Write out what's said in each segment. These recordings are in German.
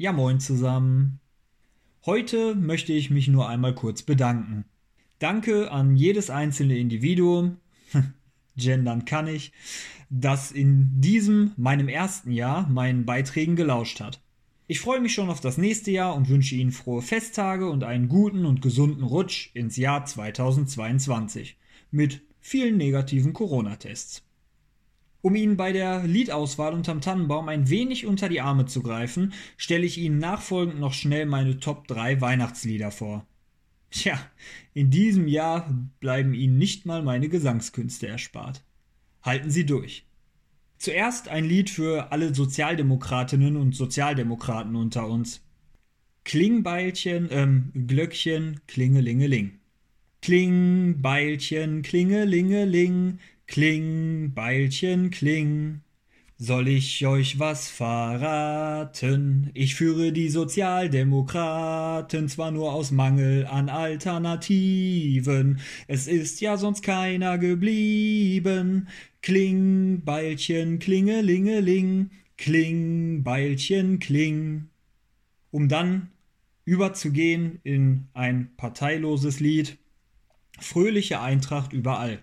Ja, moin zusammen. Heute möchte ich mich nur einmal kurz bedanken. Danke an jedes einzelne Individuum, gendern kann ich, das in diesem, meinem ersten Jahr, meinen Beiträgen gelauscht hat. Ich freue mich schon auf das nächste Jahr und wünsche Ihnen frohe Festtage und einen guten und gesunden Rutsch ins Jahr 2022 mit vielen negativen Corona-Tests. Um Ihnen bei der Liedauswahl unterm Tannenbaum ein wenig unter die Arme zu greifen, stelle ich Ihnen nachfolgend noch schnell meine Top 3 Weihnachtslieder vor. Tja, in diesem Jahr bleiben Ihnen nicht mal meine Gesangskünste erspart. Halten Sie durch. Zuerst ein Lied für alle Sozialdemokratinnen und Sozialdemokraten unter uns. Klingbeilchen, ähm, Glöckchen, Klingelingeling. Klingbeilchen, Klingelingeling, Kling, Beilchen, kling. Soll ich euch was verraten? Ich führe die Sozialdemokraten zwar nur aus Mangel an Alternativen, es ist ja sonst keiner geblieben. Kling, Beilchen, klingelingeling, kling, Beilchen, kling. Um dann überzugehen in ein parteiloses Lied. Fröhliche Eintracht überall.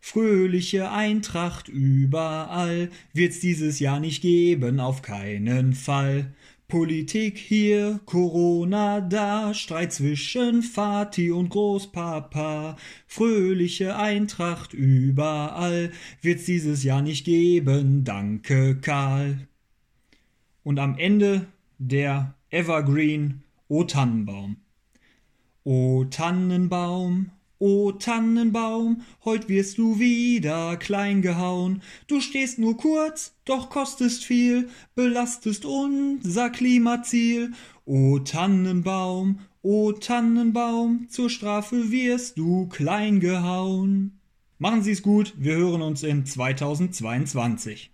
Fröhliche Eintracht überall wird's dieses Jahr nicht geben, auf keinen Fall. Politik hier, Corona da, Streit zwischen Vati und Großpapa. Fröhliche Eintracht überall wird's dieses Jahr nicht geben, danke Karl. Und am Ende der Evergreen O Tannenbaum. O Tannenbaum, O Tannenbaum, heut wirst du wieder klein gehauen. Du stehst nur kurz, doch kostest viel, belastest unser Klimaziel. O Tannenbaum, o Tannenbaum, zur Strafe wirst du klein gehauen. Machen Sie's gut, wir hören uns in 2022.